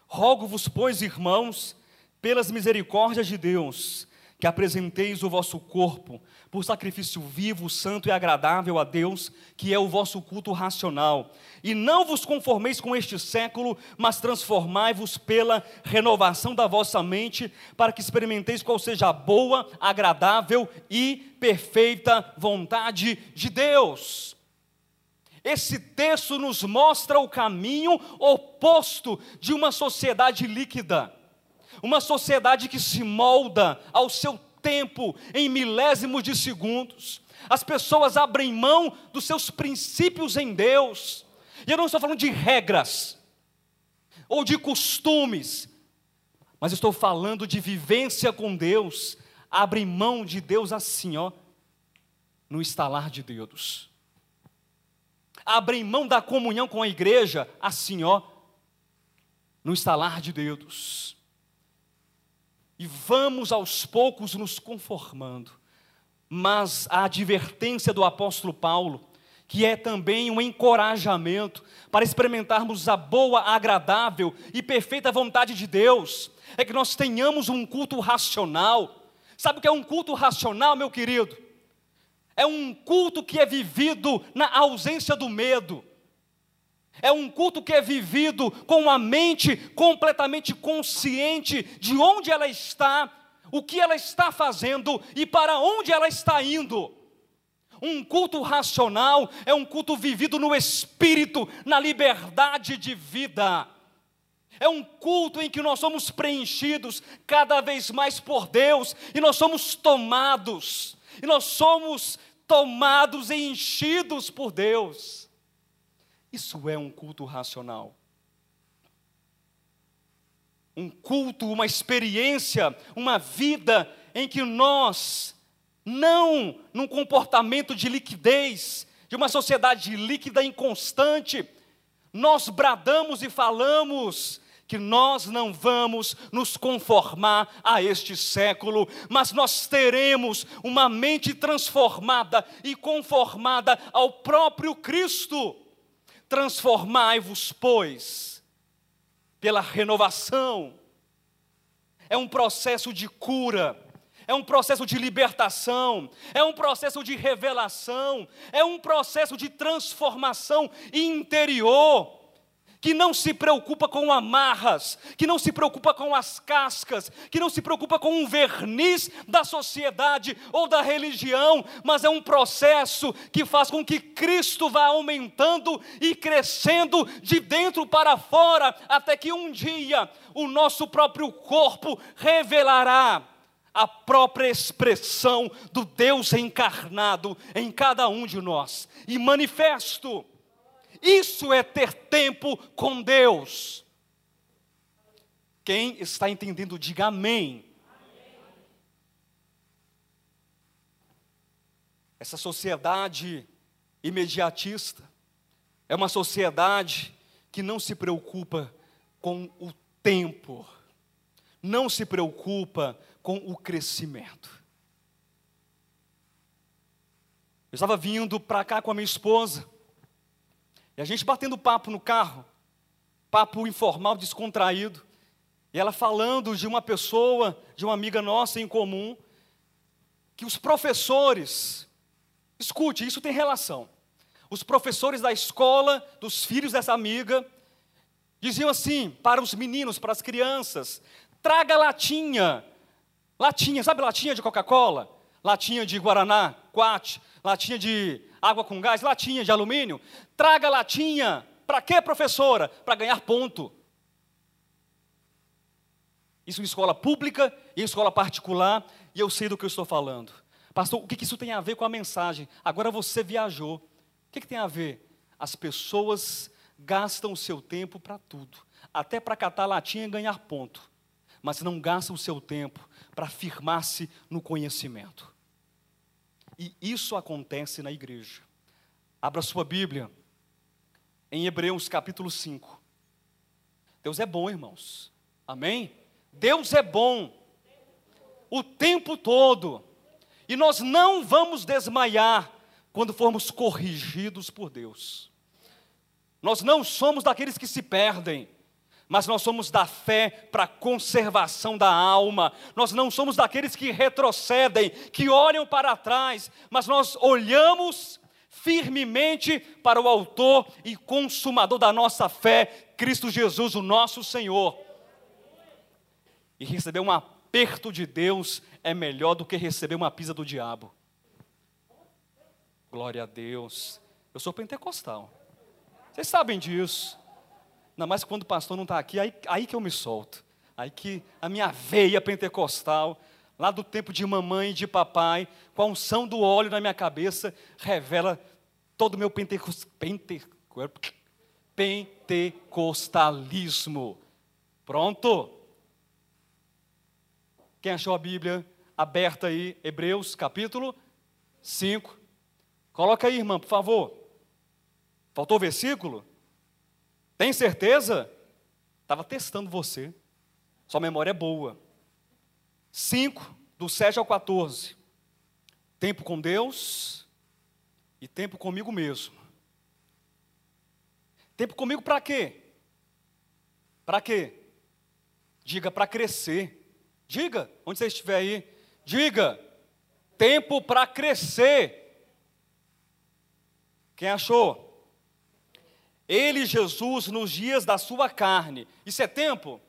Speaker 1: Rogo-vos, pois, irmãos, pelas misericórdias de Deus, que apresenteis o vosso corpo por sacrifício vivo, santo e agradável a Deus, que é o vosso culto racional. E não vos conformeis com este século, mas transformai-vos pela renovação da vossa mente, para que experimenteis qual seja a boa, agradável e perfeita vontade de Deus. Esse texto nos mostra o caminho oposto de uma sociedade líquida, uma sociedade que se molda ao seu tempo em milésimos de segundos. As pessoas abrem mão dos seus princípios em Deus. E eu não estou falando de regras ou de costumes, mas estou falando de vivência com Deus. Abrem mão de Deus assim, ó, no estalar de dedos abrem mão da comunhão com a igreja, assim, ó, no estalar de dedos. E vamos aos poucos nos conformando. Mas a advertência do apóstolo Paulo, que é também um encorajamento para experimentarmos a boa, agradável e perfeita vontade de Deus, é que nós tenhamos um culto racional. Sabe o que é um culto racional, meu querido? É um culto que é vivido na ausência do medo. É um culto que é vivido com a mente completamente consciente de onde ela está, o que ela está fazendo e para onde ela está indo. Um culto racional é um culto vivido no espírito, na liberdade de vida. É um culto em que nós somos preenchidos cada vez mais por Deus e nós somos tomados e nós somos tomados e enchidos por Deus. Isso é um culto racional. Um culto, uma experiência, uma vida em que nós, não num comportamento de liquidez, de uma sociedade líquida e inconstante, nós bradamos e falamos que nós não vamos nos conformar a este século, mas nós teremos uma mente transformada e conformada ao próprio Cristo. Transformai-vos, pois, pela renovação. É um processo de cura, é um processo de libertação, é um processo de revelação, é um processo de transformação interior que não se preocupa com amarras, que não se preocupa com as cascas, que não se preocupa com um verniz da sociedade ou da religião, mas é um processo que faz com que Cristo vá aumentando e crescendo de dentro para fora, até que um dia o nosso próprio corpo revelará a própria expressão do Deus encarnado em cada um de nós e manifesto. Isso é ter tempo com Deus. Quem está entendendo, diga amém. Essa sociedade imediatista é uma sociedade que não se preocupa com o tempo, não se preocupa com o crescimento. Eu estava vindo para cá com a minha esposa, e a gente batendo papo no carro, papo informal, descontraído, e ela falando de uma pessoa, de uma amiga nossa em comum, que os professores, escute, isso tem relação. os professores da escola, dos filhos dessa amiga, diziam assim para os meninos, para as crianças: traga latinha, latinha, sabe latinha de Coca-Cola? Latinha de Guaraná, Quat, latinha de água com gás, latinha de alumínio. Traga latinha. Para quê, professora? Para ganhar ponto. Isso em escola pública e em escola particular, e eu sei do que eu estou falando. Pastor, o que isso tem a ver com a mensagem? Agora você viajou. O que, tem a ver? As pessoas gastam o seu tempo para tudo, até para catar latinha e ganhar ponto, mas não gastam o seu tempo para firmar-se no conhecimento. E isso acontece na igreja. Abra sua Bíblia em Hebreus capítulo 5. Deus é bom, irmãos. Amém? Deus é bom o tempo todo. E nós não vamos desmaiar quando formos corrigidos por Deus. Nós não somos daqueles que se perdem, mas nós somos da fé para a conservação da alma. Nós não somos daqueles que retrocedem, que olham para trás, mas nós olhamos firmemente para o Autor e Consumador da nossa fé, Cristo Jesus, o nosso Senhor. E receber um aperto de Deus é melhor do que receber uma pisa do diabo. Glória a Deus. Eu sou pentecostal. Vocês sabem disso. Ainda mais quando o pastor não está aqui, aí, aí que eu me solto. Aí que a minha veia pentecostal, lá do tempo de mamãe e de papai, com a unção do óleo na minha cabeça, revela todo o meu pente, pentecostalismo. Pronto? Quem achou a Bíblia? aberta aí, Hebreus capítulo 5. Coloca aí, irmã, por favor. Faltou o versículo? Tem certeza? Estava testando você. Sua memória é boa. 5, do 7 ao 14. Tempo com Deus e tempo comigo mesmo. Tempo comigo para quê? Para quê? Diga para crescer. Diga, onde você estiver aí, Diga, tempo para crescer. Quem achou? Ele, Jesus, nos dias da sua carne. Isso é tempo?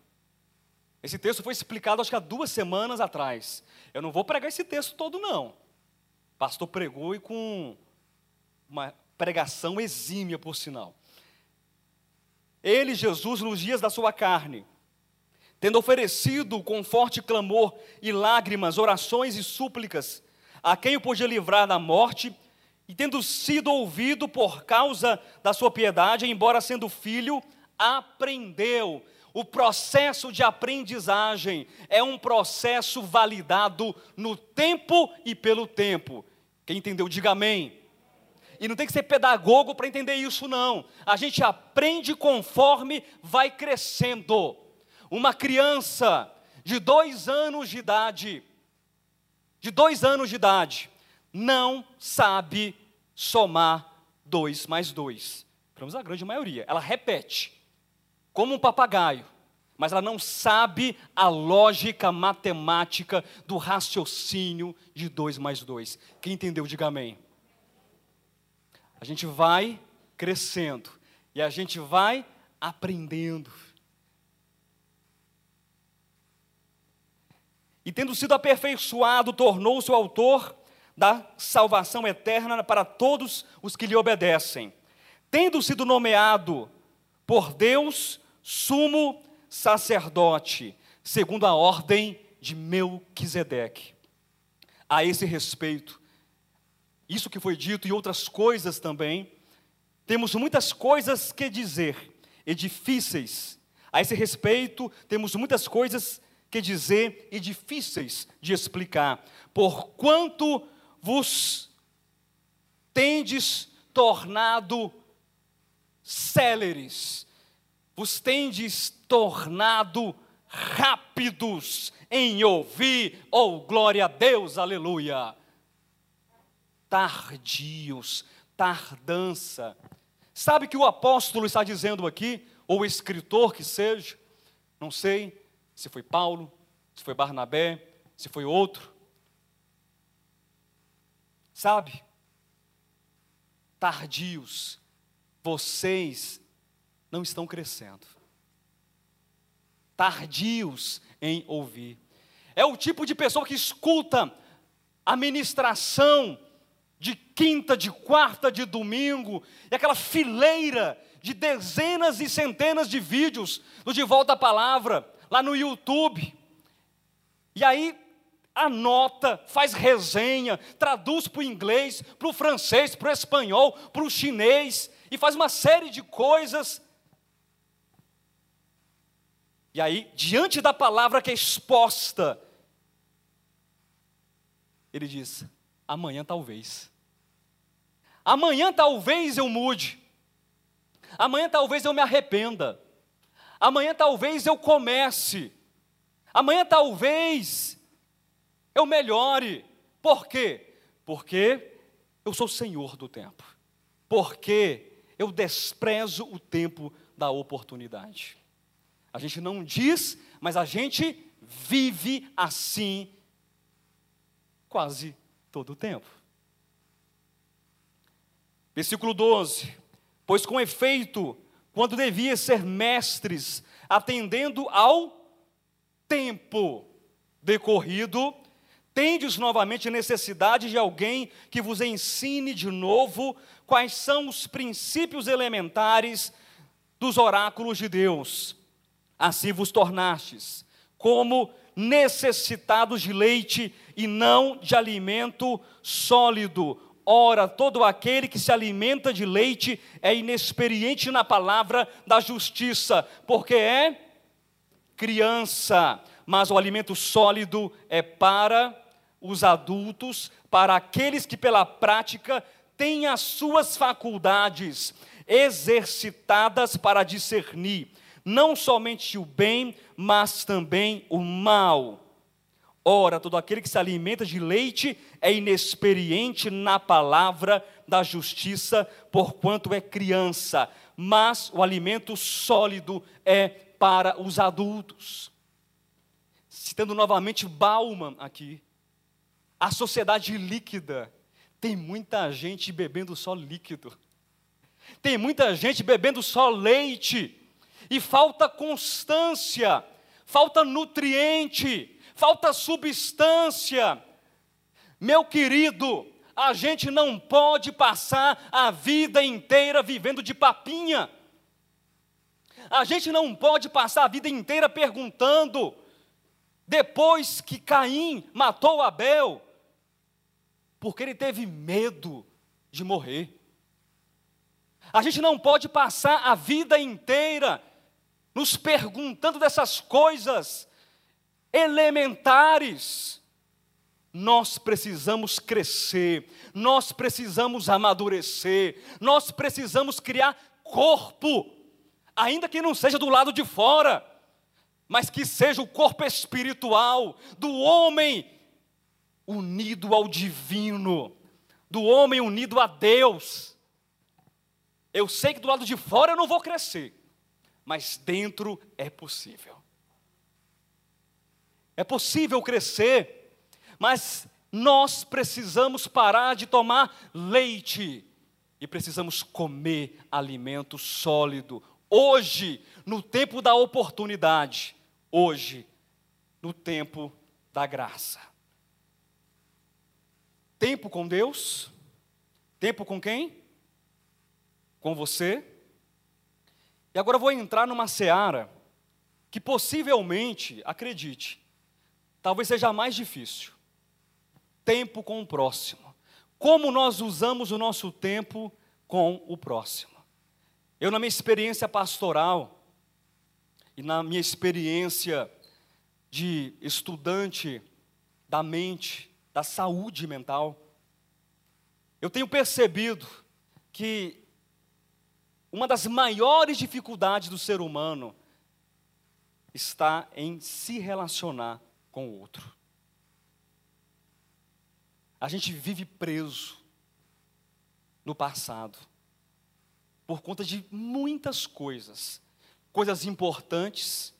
Speaker 1: Esse texto foi explicado acho que há duas semanas atrás. Eu não vou pregar esse texto todo, não. O pastor pregou e com uma pregação exímia, por sinal. Ele, Jesus, nos dias da sua carne tendo oferecido com forte clamor e lágrimas, orações e súplicas, a quem o podia livrar da morte, e tendo sido ouvido por causa da sua piedade, embora sendo filho, aprendeu. O processo de aprendizagem é um processo validado no tempo e pelo tempo. Quem entendeu, diga amém. E não tem que ser pedagogo para entender isso, não. A gente aprende conforme vai crescendo uma criança de dois anos de idade, de dois anos de idade, não sabe somar dois mais dois. Pelo menos a grande maioria. Ela repete, como um papagaio, mas ela não sabe a lógica matemática do raciocínio de dois mais dois. Quem entendeu, diga amém. A gente vai crescendo e a gente vai aprendendo. e tendo sido aperfeiçoado, tornou-se o autor da salvação eterna para todos os que lhe obedecem. Tendo sido nomeado por Deus sumo sacerdote, segundo a ordem de Melquisedeque. A esse respeito, isso que foi dito e outras coisas também, temos muitas coisas que dizer e difíceis. A esse respeito, temos muitas coisas que dizer e difíceis de explicar, porquanto vos tendes tornado céleres, vos tendes tornado rápidos em ouvir, oh glória a Deus, aleluia. Tardios, tardança. Sabe que o apóstolo está dizendo aqui, ou o escritor que seja, não sei, se foi Paulo, se foi Barnabé, se foi outro. Sabe? tardios, vocês não estão crescendo. Tardios em ouvir. É o tipo de pessoa que escuta a ministração de quinta, de quarta, de domingo, e aquela fileira de dezenas e centenas de vídeos do De Volta à Palavra, lá no YouTube. E aí anota, faz resenha, traduz para o inglês, para o francês, para o espanhol, para o chinês, e faz uma série de coisas. E aí, diante da palavra que é exposta, ele diz: amanhã talvez. Amanhã talvez eu mude. Amanhã talvez eu me arrependa. Amanhã talvez eu comece. Amanhã talvez eu melhore. Por quê? Porque eu sou senhor do tempo. Porque eu desprezo o tempo da oportunidade. A gente não diz, mas a gente vive assim quase todo o tempo. Versículo 12: Pois com efeito, quando devia ser mestres, atendendo ao tempo decorrido, tendes novamente necessidade de alguém que vos ensine de novo quais são os princípios elementares dos oráculos de Deus. Assim vos tornastes como necessitados de leite e não de alimento sólido, Ora, todo aquele que se alimenta de leite é inexperiente na palavra da justiça, porque é criança, mas o alimento sólido é para os adultos, para aqueles que pela prática têm as suas faculdades exercitadas para discernir não somente o bem, mas também o mal. Ora, todo aquele que se alimenta de leite é inexperiente na palavra da justiça, porquanto é criança, mas o alimento sólido é para os adultos. Citando novamente Bauman aqui, a sociedade líquida, tem muita gente bebendo só líquido, tem muita gente bebendo só leite, e falta constância, falta nutriente, falta substância. Meu querido, a gente não pode passar a vida inteira vivendo de papinha. A gente não pode passar a vida inteira perguntando, depois que Caim matou Abel, porque ele teve medo de morrer. A gente não pode passar a vida inteira nos perguntando dessas coisas elementares. Nós precisamos crescer, nós precisamos amadurecer, nós precisamos criar corpo, ainda que não seja do lado de fora, mas que seja o corpo espiritual do homem unido ao divino, do homem unido a Deus. Eu sei que do lado de fora eu não vou crescer, mas dentro é possível. É possível crescer, mas nós precisamos parar de tomar leite e precisamos comer alimento sólido. Hoje, no tempo da oportunidade, hoje, no tempo da graça. Tempo com Deus, tempo com quem? Com você. E agora eu vou entrar numa seara que possivelmente, acredite, talvez seja mais difícil. Tempo com o próximo. Como nós usamos o nosso tempo com o próximo. Eu, na minha experiência pastoral e na minha experiência de estudante da mente, da saúde mental, eu tenho percebido que uma das maiores dificuldades do ser humano está em se relacionar com o outro. A gente vive preso no passado por conta de muitas coisas, coisas importantes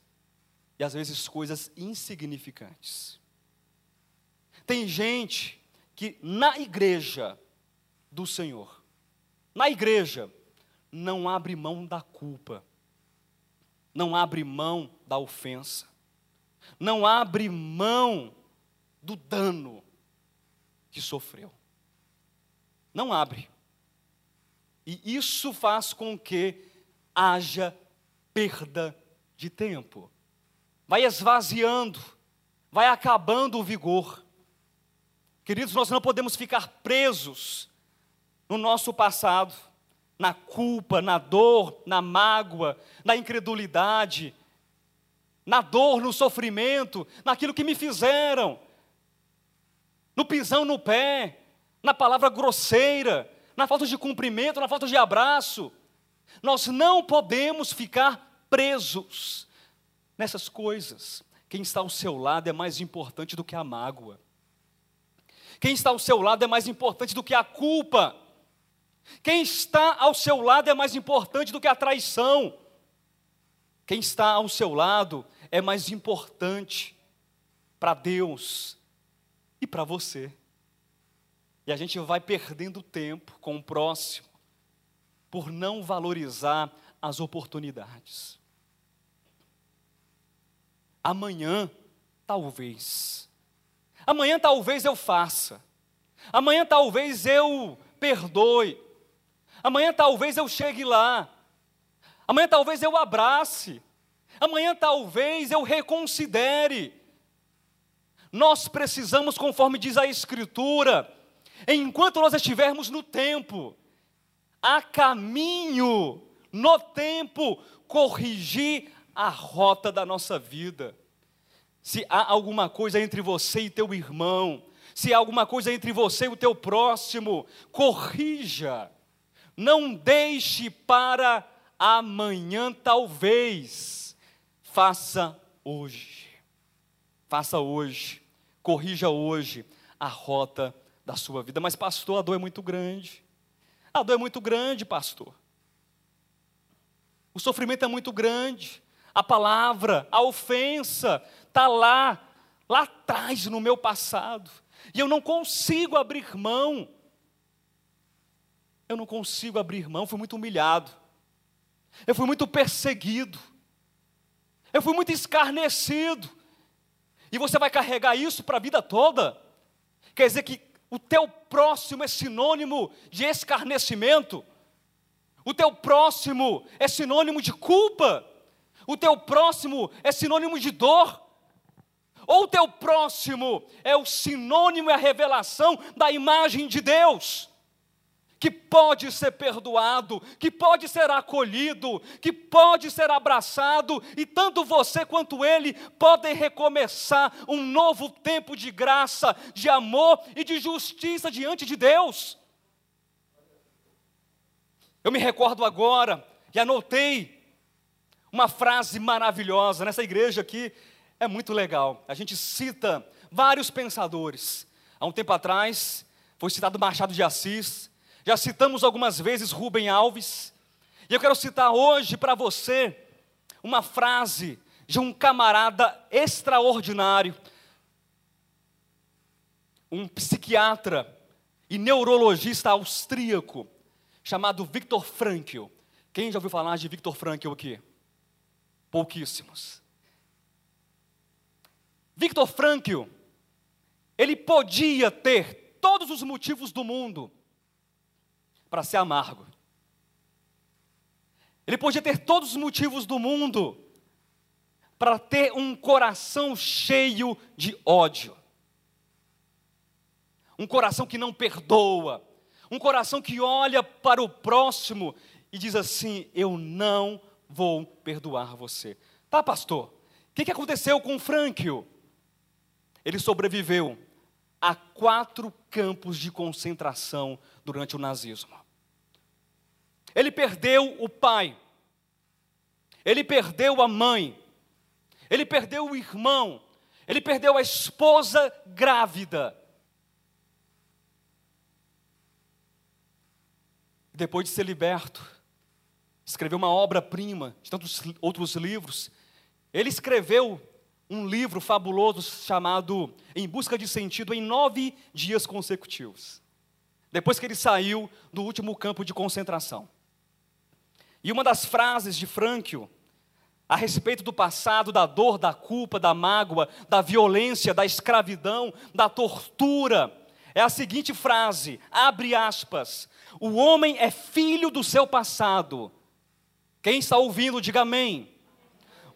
Speaker 1: e às vezes coisas insignificantes. Tem gente que na igreja do Senhor, na igreja, não abre mão da culpa, não abre mão da ofensa, não abre mão do dano que sofreu. Não abre. E isso faz com que haja perda de tempo. Vai esvaziando, vai acabando o vigor. Queridos, nós não podemos ficar presos no nosso passado, na culpa, na dor, na mágoa, na incredulidade, na dor, no sofrimento, naquilo que me fizeram, no pisão no pé, na palavra grosseira, na falta de cumprimento, na falta de abraço. Nós não podemos ficar presos nessas coisas. Quem está ao seu lado é mais importante do que a mágoa. Quem está ao seu lado é mais importante do que a culpa. Quem está ao seu lado é mais importante do que a traição. Quem está ao seu lado é mais importante para Deus e para você. E a gente vai perdendo tempo com o próximo por não valorizar as oportunidades. Amanhã, talvez. Amanhã, talvez eu faça. Amanhã, talvez eu perdoe. Amanhã, talvez eu chegue lá. Amanhã, talvez eu abrace. Amanhã, talvez eu reconsidere. Nós precisamos, conforme diz a Escritura, enquanto nós estivermos no tempo, a caminho, no tempo, corrigir a rota da nossa vida. Se há alguma coisa entre você e teu irmão, se há alguma coisa entre você e o teu próximo, corrija. Não deixe para amanhã, talvez. Faça hoje. Faça hoje. Corrija hoje a rota da sua vida. Mas, pastor, a dor é muito grande. A dor é muito grande, pastor. O sofrimento é muito grande. A palavra, a ofensa, está lá, lá atrás no meu passado. E eu não consigo abrir mão. Eu não consigo abrir mão, fui muito humilhado. Eu fui muito perseguido. Eu fui muito escarnecido. E você vai carregar isso para a vida toda? Quer dizer que o teu próximo é sinônimo de escarnecimento? O teu próximo é sinônimo de culpa? O teu próximo é sinônimo de dor? Ou o teu próximo é o sinônimo e a revelação da imagem de Deus? que pode ser perdoado, que pode ser acolhido, que pode ser abraçado, e tanto você quanto ele podem recomeçar um novo tempo de graça, de amor e de justiça diante de Deus. Eu me recordo agora e anotei uma frase maravilhosa nessa igreja aqui, é muito legal. A gente cita vários pensadores. Há um tempo atrás foi citado Machado de Assis, já citamos algumas vezes Rubem Alves, e eu quero citar hoje para você uma frase de um camarada extraordinário, um psiquiatra e neurologista austríaco, chamado Viktor Frankl. Quem já ouviu falar de Viktor Frankl aqui? Pouquíssimos. Viktor Frankl, ele podia ter todos os motivos do mundo para ser amargo. Ele podia ter todos os motivos do mundo para ter um coração cheio de ódio. Um coração que não perdoa, um coração que olha para o próximo e diz assim: Eu não vou perdoar você. Tá, pastor? O que, aconteceu com Frankl? Ele sobreviveu a quatro campos de concentração durante o nazismo. Ele perdeu o pai, ele perdeu a mãe, ele perdeu o irmão, ele perdeu a esposa grávida. Depois de ser liberto, escreveu uma obra-prima de tantos outros livros. Ele escreveu um livro fabuloso chamado Em Busca de Sentido em nove dias consecutivos. depois que ele saiu do último campo de concentração. E uma das frases de Frankl a respeito do passado, da dor, da culpa, da mágoa, da violência, da escravidão, da tortura, é a seguinte frase, abre aspas: O homem é filho do seu passado. Quem está ouvindo, diga amém.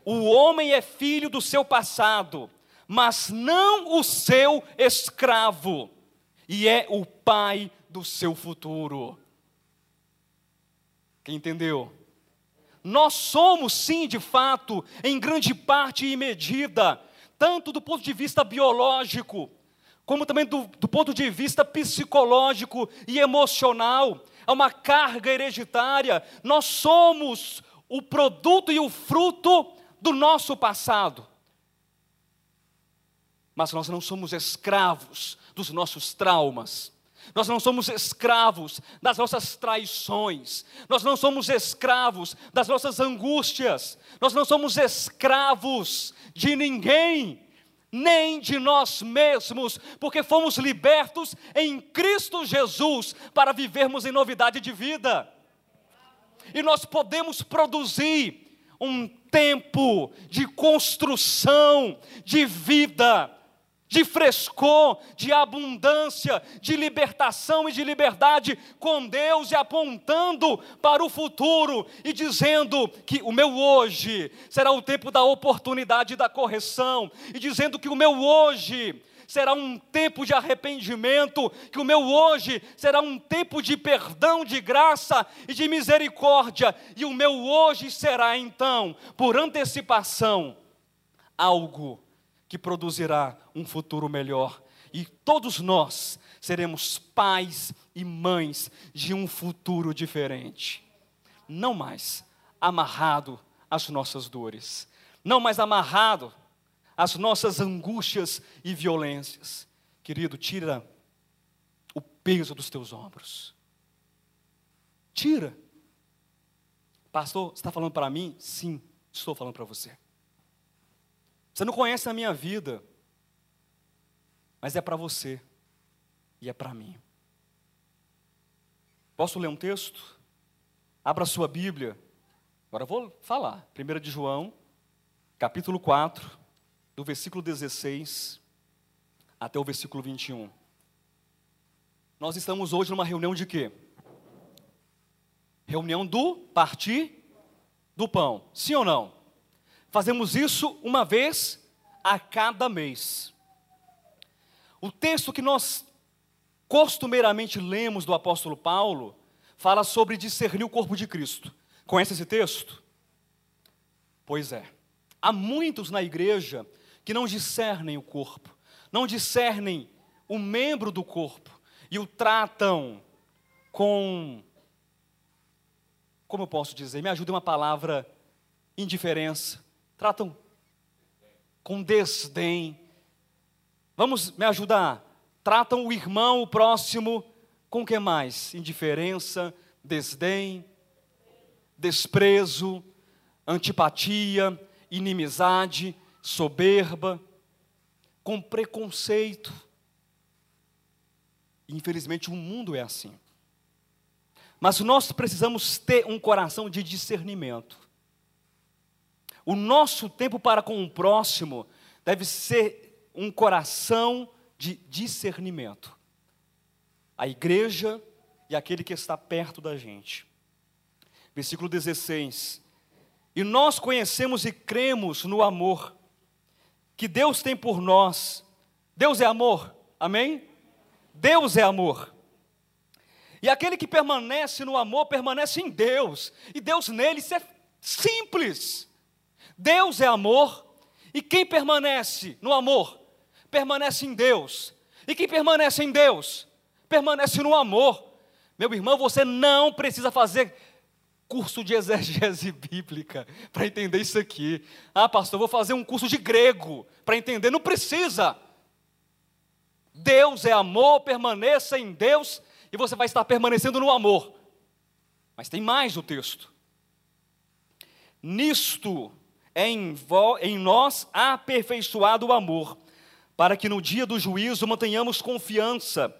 Speaker 1: O homem é filho do seu passado, mas não o seu escravo, e é o pai do seu futuro. Quem entendeu? Nós somos, sim, de fato, em grande parte e medida, tanto do ponto de vista biológico, como também do, do ponto de vista psicológico e emocional, é uma carga hereditária. Nós somos o produto e o fruto do nosso passado. Mas nós não somos escravos dos nossos traumas. Nós não somos escravos das nossas traições, nós não somos escravos das nossas angústias, nós não somos escravos de ninguém, nem de nós mesmos, porque fomos libertos em Cristo Jesus para vivermos em novidade de vida. E nós podemos produzir um tempo de construção de vida de frescor, de abundância, de libertação e de liberdade com Deus e apontando para o futuro e dizendo que o meu hoje será o tempo da oportunidade da correção e dizendo que o meu hoje será um tempo de arrependimento, que o meu hoje será um tempo de perdão, de graça e de misericórdia, e o meu hoje será então, por antecipação, algo que produzirá um futuro melhor. E todos nós seremos pais e mães de um futuro diferente. Não mais amarrado às nossas dores, não mais amarrado às nossas angústias e violências. Querido, tira o peso dos teus ombros. Tira. Pastor, você está falando para mim? Sim, estou falando para você. Você não conhece a minha vida, mas é para você e é para mim. Posso ler um texto? Abra sua Bíblia. Agora eu vou falar. 1 de João, capítulo 4, do versículo 16 até o versículo 21. Nós estamos hoje numa reunião de quê? Reunião do partir do pão. Sim ou não? Fazemos isso uma vez a cada mês. O texto que nós costumeiramente lemos do apóstolo Paulo fala sobre discernir o corpo de Cristo. Conhece esse texto? Pois é. Há muitos na igreja que não discernem o corpo, não discernem o membro do corpo e o tratam com como eu posso dizer? Me ajude uma palavra indiferença tratam com desdém. Vamos me ajudar? Tratam o irmão, o próximo, com que mais? Indiferença, desdém, desprezo, antipatia, inimizade, soberba, com preconceito. Infelizmente, o mundo é assim. Mas nós precisamos ter um coração de discernimento. O nosso tempo para com o próximo deve ser um coração de discernimento. A igreja e aquele que está perto da gente. Versículo 16. E nós conhecemos e cremos no amor que Deus tem por nós. Deus é amor, amém? Deus é amor. E aquele que permanece no amor permanece em Deus, e Deus nele, isso é simples. Deus é amor, e quem permanece no amor, permanece em Deus. E quem permanece em Deus, permanece no amor. Meu irmão, você não precisa fazer curso de exegese bíblica para entender isso aqui. Ah, pastor, vou fazer um curso de grego para entender. Não precisa. Deus é amor, permaneça em Deus e você vai estar permanecendo no amor. Mas tem mais o texto. Nisto é em, em nós aperfeiçoado o amor, para que no dia do juízo mantenhamos confiança,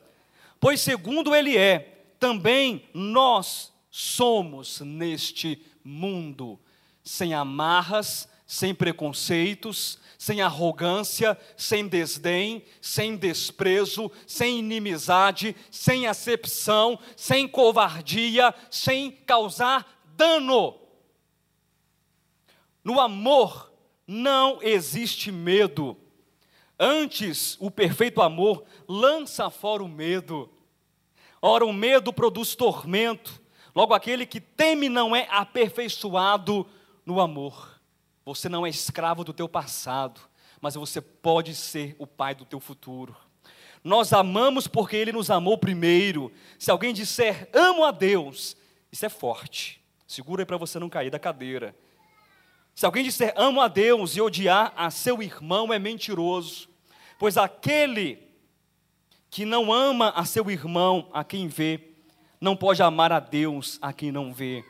Speaker 1: Pois segundo ele é, também nós somos neste mundo, sem amarras, sem preconceitos, sem arrogância, sem desdém, sem desprezo, sem inimizade, sem acepção, sem covardia, sem causar dano. No amor não existe medo. Antes, o perfeito amor lança fora o medo. Ora, o medo produz tormento. Logo, aquele que teme não é aperfeiçoado no amor. Você não é escravo do teu passado, mas você pode ser o pai do teu futuro. Nós amamos porque ele nos amou primeiro. Se alguém disser amo a Deus, isso é forte. Segura aí para você não cair da cadeira. Se alguém disser amo a Deus e odiar a seu irmão, é mentiroso. Pois aquele que não ama a seu irmão, a quem vê, não pode amar a Deus, a quem não vê.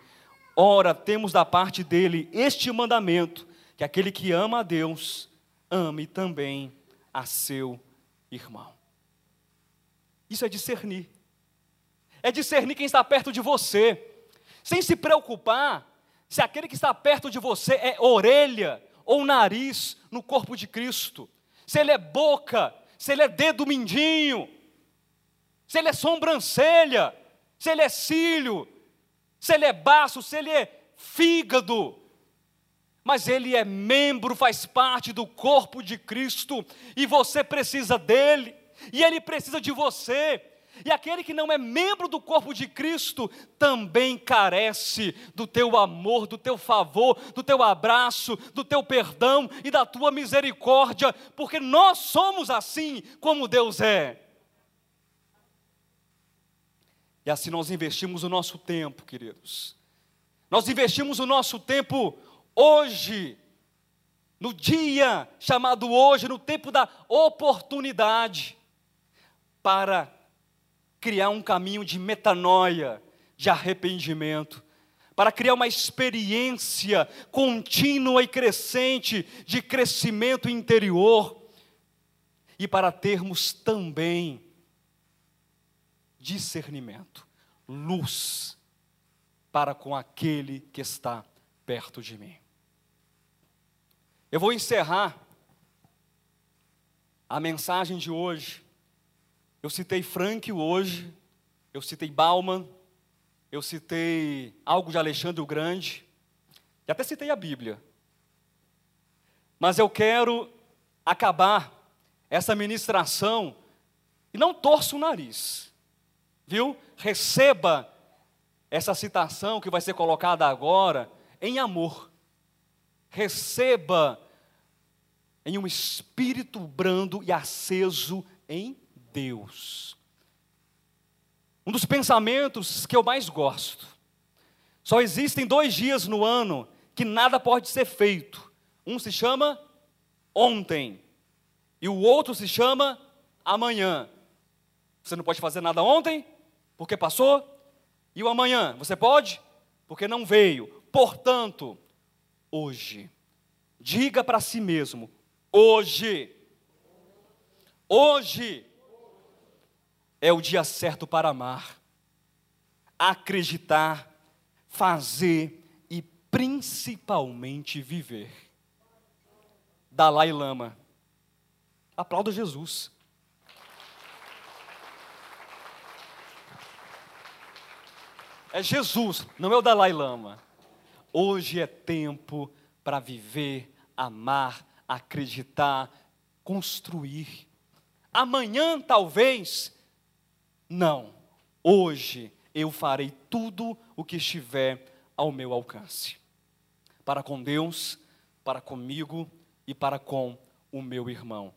Speaker 1: Ora, temos da parte dele este mandamento: que aquele que ama a Deus, ame também a seu irmão. Isso é discernir. É discernir quem está perto de você, sem se preocupar se aquele que está perto de você é orelha ou nariz no corpo de Cristo, se ele é boca, se ele é dedo mindinho, se ele é sobrancelha, se ele é cílio, se ele é baço, se ele é fígado, mas ele é membro, faz parte do corpo de Cristo, e você precisa dele, e ele precisa de você. E aquele que não é membro do corpo de Cristo também carece do teu amor, do teu favor, do teu abraço, do teu perdão e da tua misericórdia, porque nós somos assim como Deus é. E assim nós investimos o nosso tempo, queridos. Nós investimos o nosso tempo hoje, no dia chamado hoje, no tempo da oportunidade, para criar um caminho de metanoia, de arrependimento, para criar uma experiência contínua e crescente de crescimento interior, e para termos também discernimento, luz para com aquele que está perto de mim. Eu vou encerrar a mensagem de hoje. Eu citei Frank hoje, eu citei Bauman, eu citei algo de Alexandre o Grande, e até citei a Bíblia. Mas eu quero acabar essa ministração e não torço o nariz viu? Receba essa citação que vai ser colocada agora em amor. Receba em um espírito brando e aceso em Deus. Um dos pensamentos que eu mais gosto. Só existem dois dias no ano que nada pode ser feito. Um se chama ontem e o outro se chama amanhã. Você não pode fazer nada ontem, porque passou, e o amanhã, você pode? Porque não veio. Portanto, hoje, diga para si mesmo: hoje, hoje é o dia certo para amar, acreditar, fazer e principalmente viver. Dalai Lama. Aplauda Jesus. É Jesus, não é o Dalai Lama. Hoje é tempo para viver, amar, acreditar, construir. Amanhã, talvez, não. Hoje eu farei tudo o que estiver ao meu alcance. Para com Deus, para comigo e para com o meu irmão.